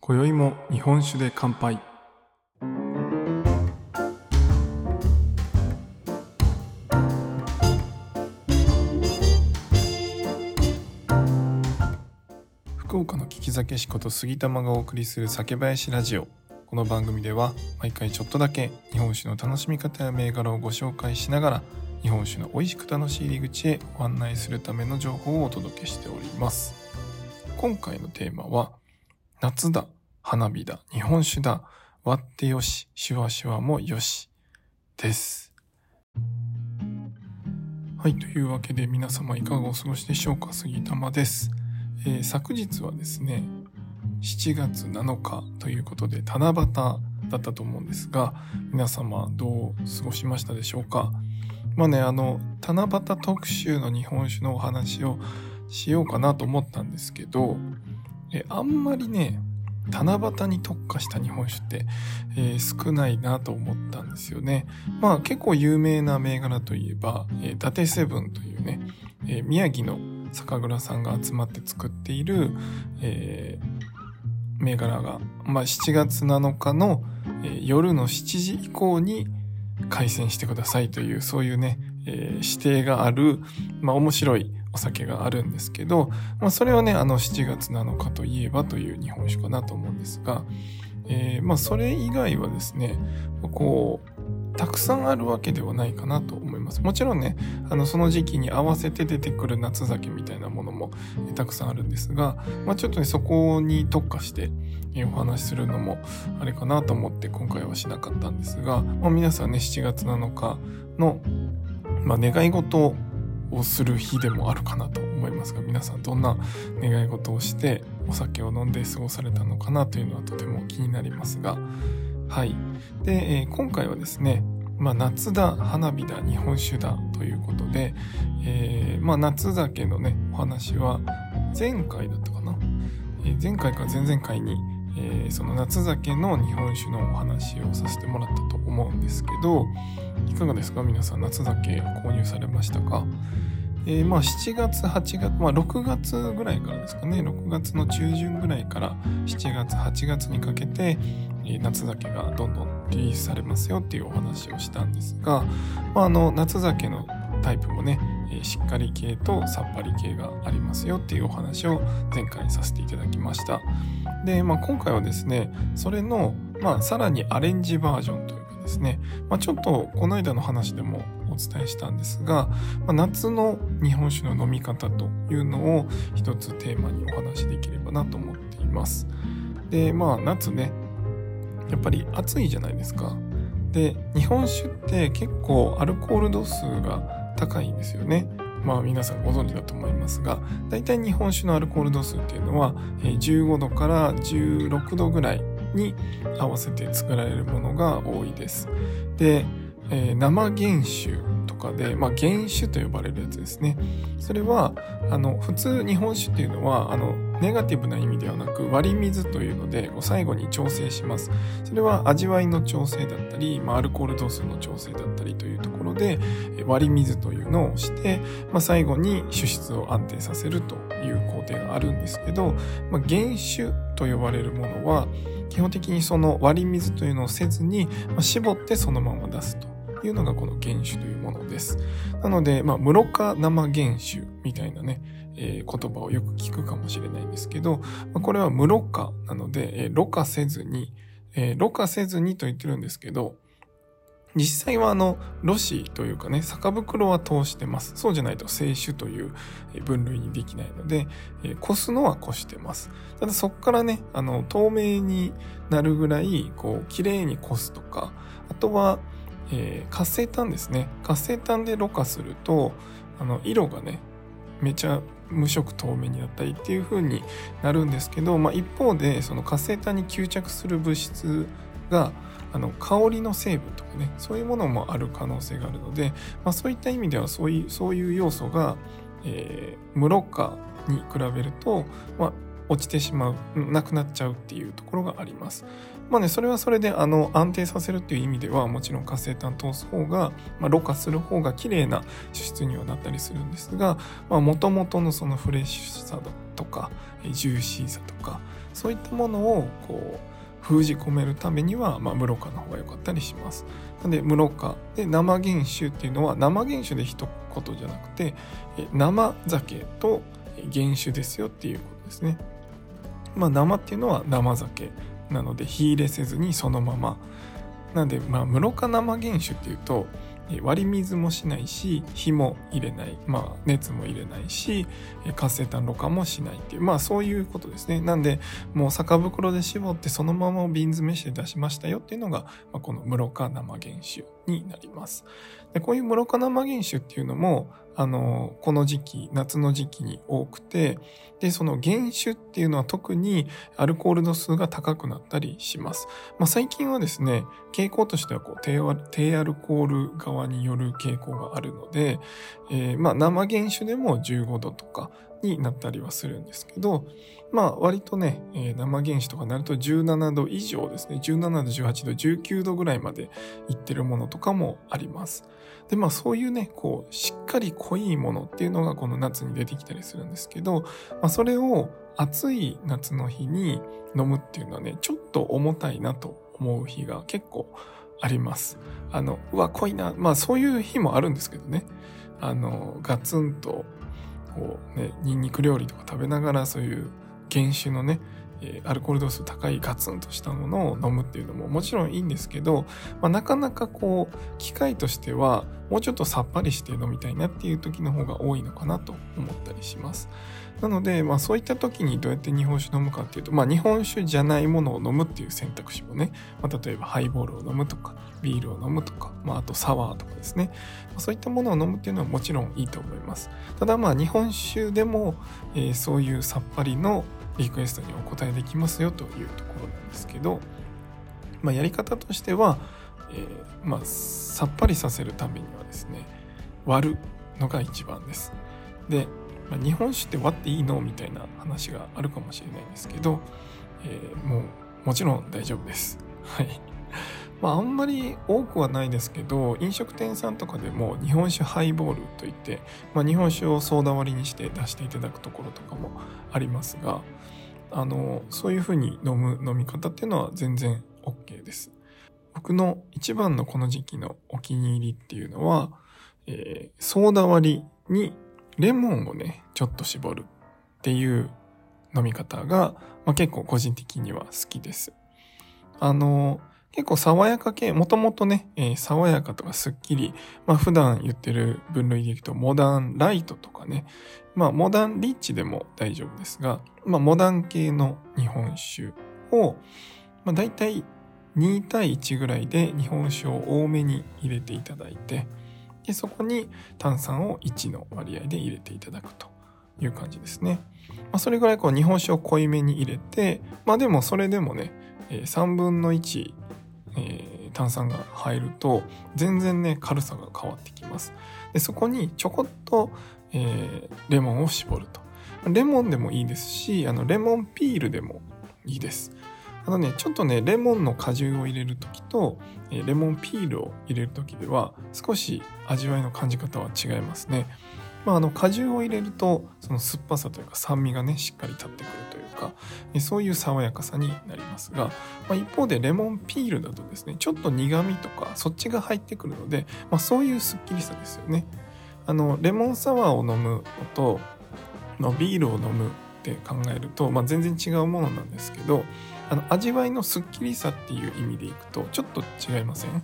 今宵も日本酒で乾杯。酒師こと杉玉がお送りする酒林ラジオ。この番組では毎回ちょっとだけ日本酒の楽しみ方や銘柄をご紹介しながら日本酒の美味しく楽しい入り口へご案内するための情報をお届けしております。今回のテーマは夏だ花火だ日本酒だ。割ってよしシュワシュワもよしです。はいというわけで皆様いかがお過ごしでしょうか？杉玉です。えー、昨日はですね、7月7日ということで七夕だったと思うんですが、皆様どう過ごしましたでしょうか？まあね、あの、七夕特集の日本酒のお話をしようかなと思ったんですけど、えあんまりね、七夕に特化した日本酒って、えー、少ないなと思ったんですよね。まあ結構有名な銘柄といえば、えー、伊達セブンというね、えー、宮城の酒蔵さんが集まって作っている、えー、銘柄が、まあ、7月7日の、えー、夜の7時以降に開栓してくださいというそういうね、えー、指定がある、まあ、面白いお酒があるんですけど、まあ、それはねあの7月7日といえばという日本酒かなと思うんですが、えー、まあそれ以外はですねこうたくさんあるわけではないかなと思います。もちろんね、あのその時期に合わせて出てくる夏酒みたいなものもたくさんあるんですが、まあ、ちょっとね、そこに特化してお話しするのもあれかなと思って今回はしなかったんですが、まあ、皆さんね、7月7日の、まあ、願い事をする日でもあるかなと思いますが、皆さんどんな願い事をしてお酒を飲んで過ごされたのかなというのはとても気になりますが、はい。で、えー、今回はですね、まあ、夏だ、花火だ、日本酒だということで、えー、まあ、夏酒のね、お話は前回だったかな、えー、前回か前々回に、えー、その夏酒の日本酒のお話をさせてもらったと思うんですけど、いかがですか？皆さん夏酒購入されましたか？えー、まあ7月、8月、まあ6月ぐらいからですかね、6月の中旬ぐらいから7月、8月にかけて、夏酒がどんどんリリースされますよっていうお話をしたんですが、まあ、あの夏酒のタイプもねしっかり系とさっぱり系がありますよっていうお話を前回させていただきました。で、まあ、今回はですねそれの、まあ、さらにアレンジバージョンというかですね、まあ、ちょっとこの間の話でもお伝えしたんですが、まあ、夏の日本酒の飲み方というのを一つテーマにお話しできればなと思っています。でまあ夏ねやっぱり暑いじゃないですか。で、日本酒って結構アルコール度数が高いんですよね。まあ皆さんご存知だと思いますが、大体日本酒のアルコール度数っていうのは15度から16度ぐらいに合わせて作られるものが多いです。で、えー、生原酒とかで、まあ、原酒と呼ばれるやつですね。それは、あの、普通日本酒っていうのは、あの、ネガティブな意味ではなく割り水というので最後に調整します。それは味わいの調整だったり、まあ、アルコール度数の調整だったりというところで割り水というのをして、まあ、最後に酒質を安定させるという工程があるんですけど、まあ、原酒と呼ばれるものは基本的にその割り水というのをせずに、まあ、絞ってそのまま出すと。いうのがこの原酒というものです。なので、まあ、室賀生原酒みたいなね、えー、言葉をよく聞くかもしれないんですけど、まあ、これは無ろ過なので、えー、ろ過せずに、えー、ろ過せずにと言ってるんですけど、実際はあの、ロシというかね、酒袋は通してます。そうじゃないと清酒という分類にできないので、えー、こすのはこしてます。ただそこからね、あの、透明になるぐらい、こう、綺麗にこすとか、あとは、えー、活性炭ですね。活性炭でろ過すると、あの、色がね、めちゃ無色透明になったりっていう風になるんですけど、まあ、一方でその活性炭に吸着する物質があの香りの成分とかねそういうものもある可能性があるので、まあ、そういった意味ではそういうそういう要素が、えー、無ろ過に比べると、まあ、落ちてしまうなくなっちゃうっていうところがあります。まあねそれはそれであの安定させるっていう意味ではもちろん活性炭通す方が、まあ、ろ過する方が綺麗な脂質にはなったりするんですがもともとのそのフレッシュさとかジューシーさとかそういったものをこう封じ込めるためには、まあ、無ろ過の方が良かったりします。なんで無ろ過で生原酒っていうのは生原酒で一言じゃなくて生酒と原酒ですよっていうことですね。まあ、生っていうのは生酒なので火入れせずにそのまま。なんでまあ無ろ過生原酒っていうと割り水もしないし火も入れない、まあ、熱も入れないし活性炭ろ過もしないっていう。まあそういうことですね。なんでもう酒袋で絞ってそのまま瓶詰めして出しましたよっていうのが、まあ、この室賀生原酒。になります。でこういう室賀生原酒っていうのもあのこの時期夏の時期に多くてでその原酒っていうのは特にアルコール度数が高くなったりします、まあ、最近はですね傾向としてはこう低低アルコール側による傾向があるので、えー、まあ生原酒でも15度とかになったりはするんですけど、まあ割とね、え、生原酒とかになると17度以上ですね、17度、18度、19度ぐらいまでいってるものとかもあります。で、まあそういうね、こう、しっかり濃いものっていうのがこの夏に出てきたりするんですけど、まあそれを暑い夏の日に飲むっていうのはね、ちょっと重たいなと思う日が結構あります。あの、うわ、濃いな。まあそういう日もあるんですけどね。あの、ガツンと、こうね、にんにく料理とか食べながらそういう原酒のね、えアルコール度数高いガツンとしたものを飲むっていうのももちろんいいんですけど、まあ、なかなかこう機会としてはもうちょっとさっぱりして飲みたいなっていう時の方が多いのかなと思ったりします。なので、まあ、そういった時にどうやって日本酒飲むかっていうと、まあ、日本酒じゃないものを飲むっていう選択肢もね、まあ、例えばハイボールを飲むとかビールを飲むとか、まあ、あとサワーとかですね、ま、そういったものを飲むっていうのはもちろんいいと思いますただまあ日本酒でも、えー、そういうさっぱりのリクエストにお答えできますよというところなんですけど、まあ、やり方としては、えー、まあ、さっぱりさせるためにはですね割るのが一番です。で、まあ、日本酒って割っていいのみたいな話があるかもしれないんですけど、えー、もうもちろん大丈夫です。はい。まあ、あんまり多くはないですけど飲食店さんとかでも日本酒ハイボールといって、まあ、日本酒をソーダ割りにして出していただくところとかもありますがあのそういうふうに飲む飲み方っていうのは全然 OK です。僕の一番のこの時期のお気に入りっていうのは、えー、ソーダ割りにレモンをねちょっと絞るっていう飲み方が、まあ、結構個人的には好きです。あの結構爽やか系、もともとね、えー、爽やかとかスッキリ、まあ普段言ってる分類でいくとモダンライトとかね、まあモダンリッチでも大丈夫ですが、まあモダン系の日本酒を、まあ大体2対1ぐらいで日本酒を多めに入れていただいて、で、そこに炭酸を1の割合で入れていただくという感じですね。まあそれぐらいこう日本酒を濃いめに入れて、まあでもそれでもね、3分の1えー、炭酸が入ると全然ね軽さが変わってきます。でそこにちょこっと、えー、レモンを絞ると。レモンでもいいですしあのレモンピールでもいいです。あのねちょっとねレモンの果汁を入れる時と、えー、レモンピールを入れる時では少し味わいの感じ方は違いますね。まあ、あの果汁を入れるとその酸っぱさというか酸味がねしっかり立ってくるというかそういう爽やかさになりますが、まあ、一方でレモンピールだとですねちょっと苦味とかそっちが入ってくるので、まあ、そういうすっきりさですよね。あのレモンサワーを飲むのと、まあ、ビールを飲むって考えると、まあ、全然違うものなんですけどあの味わいのすっきりさっていう意味でいくとちょっと違いません？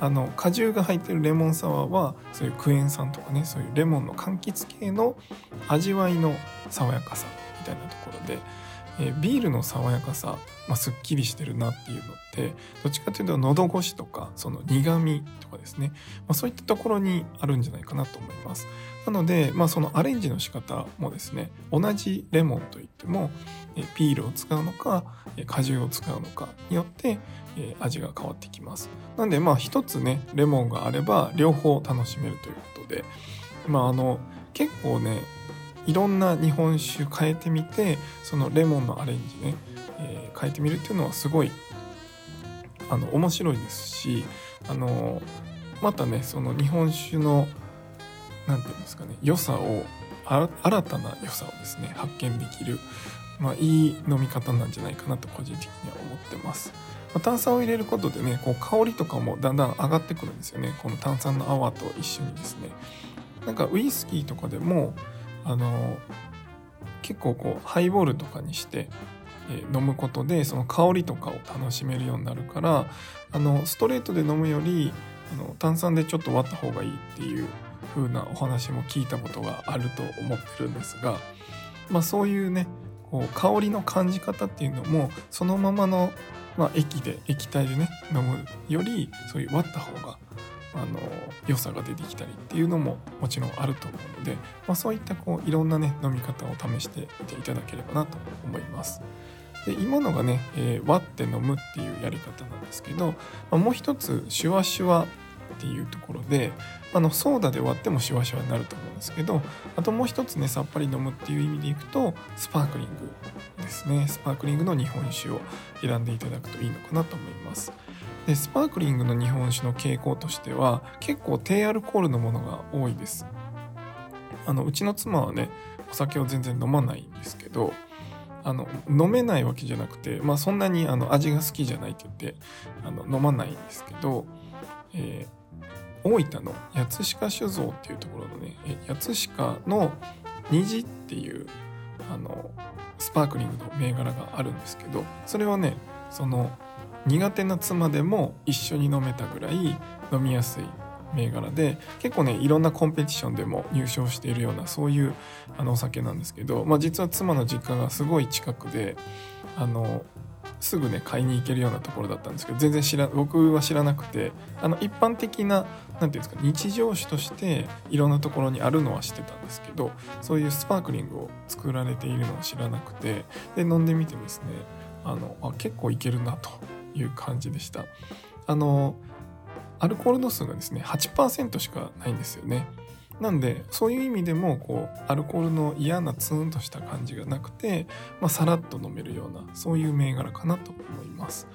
あの果汁が入ってるレモンサワーはそういうクエン酸とかねそういうレモンの柑橘系の味わいの爽やかさみたいなところで、えー、ビールの爽やかさ、まあ、すっきりしてるなっていうのってどっちかというと喉越しとかその苦味とかですね、まあ、そういったところにあるんじゃないかなと思います。なので、まあ、そのアレンジの仕方もですね同じレモンといってもピールを使うのか果汁を使うのかによって味が変わってきます。なんでまあ一つねレモンがあれば両方楽しめるということで。まああの結構ねいろんな日本酒変えてみてそのレモンのアレンジね、えー、変えてみるっていうのはすごいあの面白いですしあのまたねその日本酒の何て言うんですかね良さを新たな良さをですね発見できる、まあ、いい飲み方なんじゃないかなと個人的には思ってます。ま、炭酸を入れることでねこう香りとかもだんだん上がってくるんですよねこの炭酸の泡と一緒にですねなんかウイスキーとかでもあの結構こうハイボールとかにして飲むことでその香りとかを楽しめるようになるからあのストレートで飲むよりあの炭酸でちょっと割った方がいいっていう風なお話も聞いたことがあると思ってるんですが、まあ、そういうねこう香りの感じ方っていうのもそのままの、まあ、液で液体でね飲むよりそういう割った方があの良さが出てきたりっていうのももちろんあると思うので、まあ、そういったこういろんなね飲み方を試してみていただければなと思います。で今のがね、えー、割って飲むっていうやり方なんですけど、まあ、もう一つシュワシュワっていうところであのソーダで割ってもシュワシュワになると思うんですけどあともう一つねさっぱり飲むっていう意味でいくとスパークリングですねスパークリングの日本酒を選んでいただくといいのかなと思いますでスパークリングの日本酒の傾向としては結構低アルコールのものが多いです。あのうちの妻はねお酒を全然飲まないんですけどあの飲めないわけじゃなくて、まあ、そんなにあの味が好きじゃないって言ってあの飲まないんですけど、えー、大分の八鹿酒造っていうところのね八鹿の虹っていうあのスパークリングの銘柄があるんですけどそれはねその苦手な妻でも一緒に飲めたぐらい飲みやすい銘柄で結構ねいろんなコンペティションでも入賞しているようなそういうあのお酒なんですけど、まあ、実は妻の実家がすごい近くであのすぐね買いに行けるようなところだったんですけど全然知ら僕は知らなくてあの一般的な何て言うんですか日常酒としていろんなところにあるのは知ってたんですけどそういうスパークリングを作られているのを知らなくてで飲んでみてですねあのあ結構いけるなと。いう感じでした。あのアルコール度数がですね8%しかないんですよね。なんでそういう意味でもこうアルコールの嫌なツーンとした感じがなくて、まあ、さらっと飲めるようなそういう銘柄かなと思います。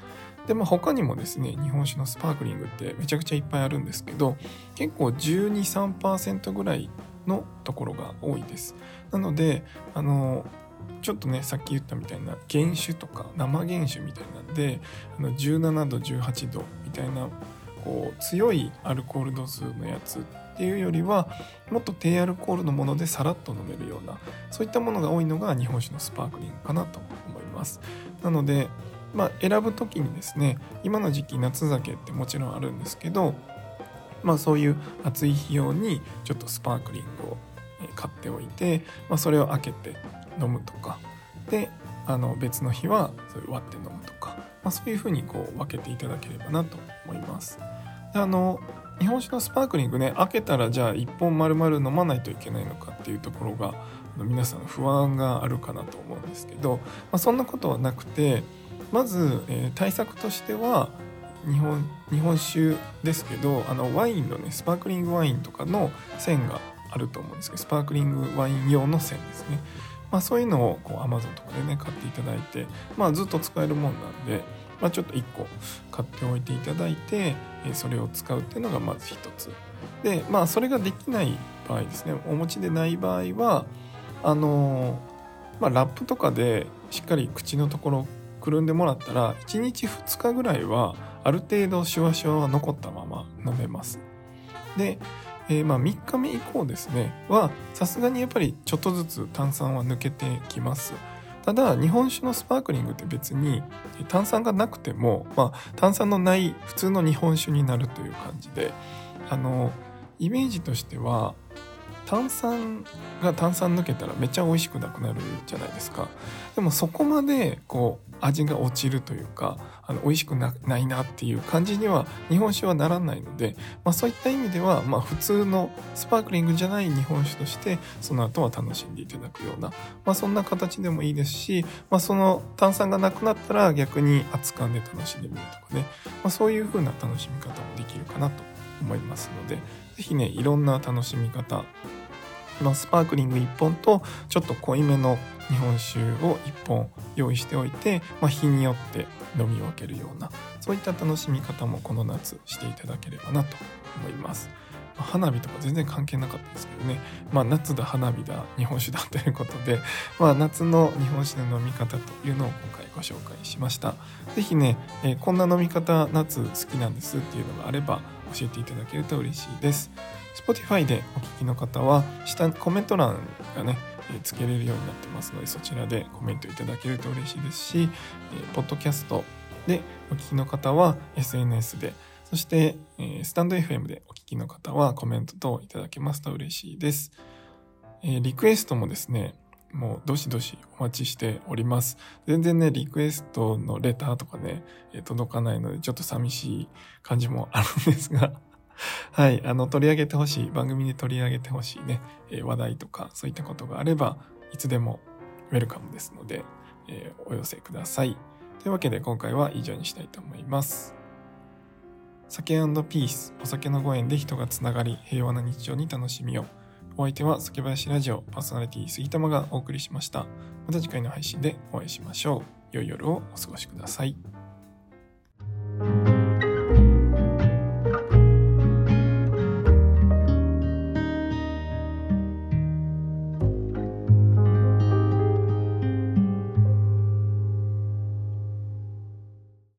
でまあ他にもですね日本酒のスパークリングってめちゃくちゃいっぱいあるんですけど結構123%ぐらいのところが多いです。なのであのちょっとねさっき言ったみたいな原酒とか生原酒みたいなんであの17度18度みたいなこう強いアルコール度数のやつっていうよりはもっと低アルコールのものでさらっと飲めるようなそういったものが多いのが日本酒のスパークリングかなと思います。なのでまあ選ぶ時にですね今の時期夏酒ってもちろんあるんですけどまあそういう暑い日用にちょっとスパークリングを買っておいて、まあ、それを開けて飲むとか。であの別の日はそういう割って飲むとか、まあ、そういうふうにこう分けていただければなと思います。であの日本酒のスパークリングね開けたらじゃあ1本丸々飲まないといけないのかっていうところが皆さん不安があるかなと思うんですけど、まあ、そんなことはなくてまず、えー、対策としては日本日本酒ですけどあのワインのねスパークリングワインとかの線があると思うんですけどスパークリングワイン用の線ですね。まあ、そういうのをこう Amazon とかでね買っていただいて、まあ、ずっと使えるもんなんで、まあ、ちょっと1個買っておいていただいて、それを使うっていうのがまず1つ。でまあそれができない場合ですねお持ちでない場合はあの、まあ、ラップとかでしっかり口のところくるんでもらったら1日2日ぐらいはある程度シュワシュワは残ったまま飲めます。でえー、まあ3日目以降ですねはさすがにやっぱりちょっとずつ炭酸は抜けてきます。ただ日本酒のスパークリングって別に炭酸がなくても、まあ、炭酸のない普通の日本酒になるという感じであのイメージとしては炭酸が炭酸抜けたらめっちゃ美味しくなくなるじゃないですか。でもそこまでこう味が落ちるというかあの美味しくないなっていう感じには日本酒はならないので、まあ、そういった意味では、まあ、普通のスパークリングじゃない日本酒としてその後は楽しんでいただくような、まあ、そんな形でもいいですし、まあ、その炭酸がなくなったら逆に熱燗で楽しんでみるとかね、まあ、そういう風な楽しみ方もできるかなと思いますので是非ねいろんな楽しみ方のスパークリング1本とちょっと濃いめの日本酒を1本用意しておいて、まあ、日によって飲み分けるようなそういった楽しみ方もこの夏していただければなと思います。花火とか全然関係なかったですけどね、まあ、夏だ花火だ日本酒だということで、まあ、夏の日本酒の飲み方というのを今回ご紹介しました。是非ね、えー、こんな飲み方夏好きなんですっていうのがあれば教えていただけると嬉しいです。Spotify でお聞きの方は下にコメント欄がねつけれるようになってますのでそちらでコメントいただけると嬉しいですし、えポッドキャストでお聞きの方は SNS でそして、えスタンド FM でお聞きの方はコメント等いただけますと嬉しいです、えリクエストもですねもうどしどしお待ちしております。全然ね、リクエストのレターとかね、届かないのでちょっと寂しい感じもあるんですが はい、あの、取り上げてほしい、番組で取り上げてほしいね、え話題とか、そういったことがあれば、いつでもウェルカムですので、えー、お寄せください。というわけで今回は以上にしたいと思います。酒ピース、お酒のご縁で人がつながり、平和な日常に楽しみを。お相手は酒林ラジオパーソナリティ杉玉がお送りしました。また次回の配信でお会いしましょう。良い夜をお過ごしください。